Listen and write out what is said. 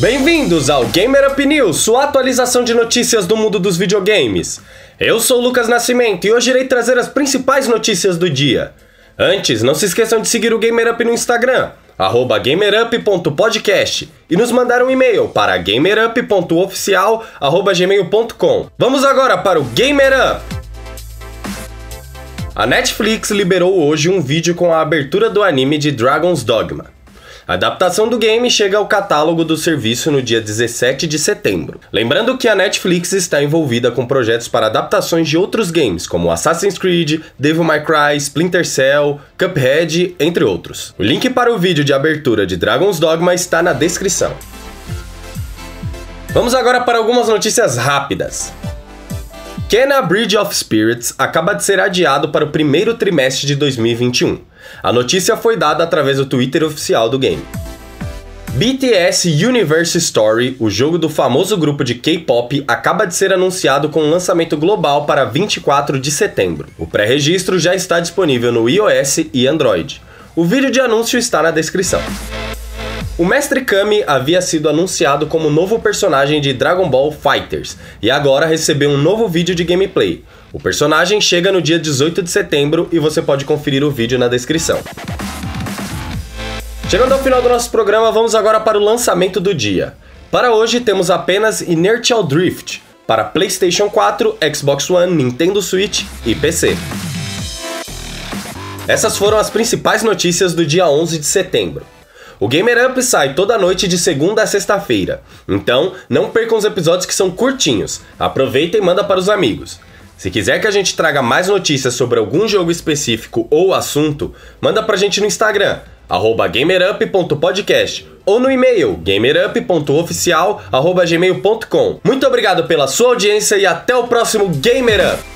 Bem-vindos ao Gamer Up News, sua atualização de notícias do mundo dos videogames. Eu sou o Lucas Nascimento e hoje irei trazer as principais notícias do dia. Antes, não se esqueçam de seguir o Gamer Up no Instagram, gamerup.podcast e nos mandar um e-mail para gamerup.oficial.gmail.com. Vamos agora para o Gamer Up! A Netflix liberou hoje um vídeo com a abertura do anime de Dragon's Dogma. A adaptação do game chega ao catálogo do serviço no dia 17 de setembro. Lembrando que a Netflix está envolvida com projetos para adaptações de outros games, como Assassin's Creed, Devil May Cry, Splinter Cell, Cuphead, entre outros. O link para o vídeo de abertura de Dragon's Dogma está na descrição. Vamos agora para algumas notícias rápidas. Kena Bridge of Spirits acaba de ser adiado para o primeiro trimestre de 2021. A notícia foi dada através do Twitter oficial do game. BTS Universe Story, o jogo do famoso grupo de K-pop, acaba de ser anunciado com um lançamento global para 24 de setembro. O pré-registro já está disponível no iOS e Android. O vídeo de anúncio está na descrição. O Mestre Kami havia sido anunciado como novo personagem de Dragon Ball Fighters e agora recebeu um novo vídeo de gameplay. O personagem chega no dia 18 de setembro e você pode conferir o vídeo na descrição. Chegando ao final do nosso programa, vamos agora para o lançamento do dia. Para hoje temos apenas Inertial Drift para PlayStation 4, Xbox One, Nintendo Switch e PC. Essas foram as principais notícias do dia 11 de setembro. O Gamer Up sai toda noite de segunda a sexta-feira, então não percam os episódios que são curtinhos. Aproveita e manda para os amigos. Se quiser que a gente traga mais notícias sobre algum jogo específico ou assunto, manda pra gente no Instagram, gamerup.podcast ou no e-mail gamerup.oficial.gmail.com. Muito obrigado pela sua audiência e até o próximo Gamer Up!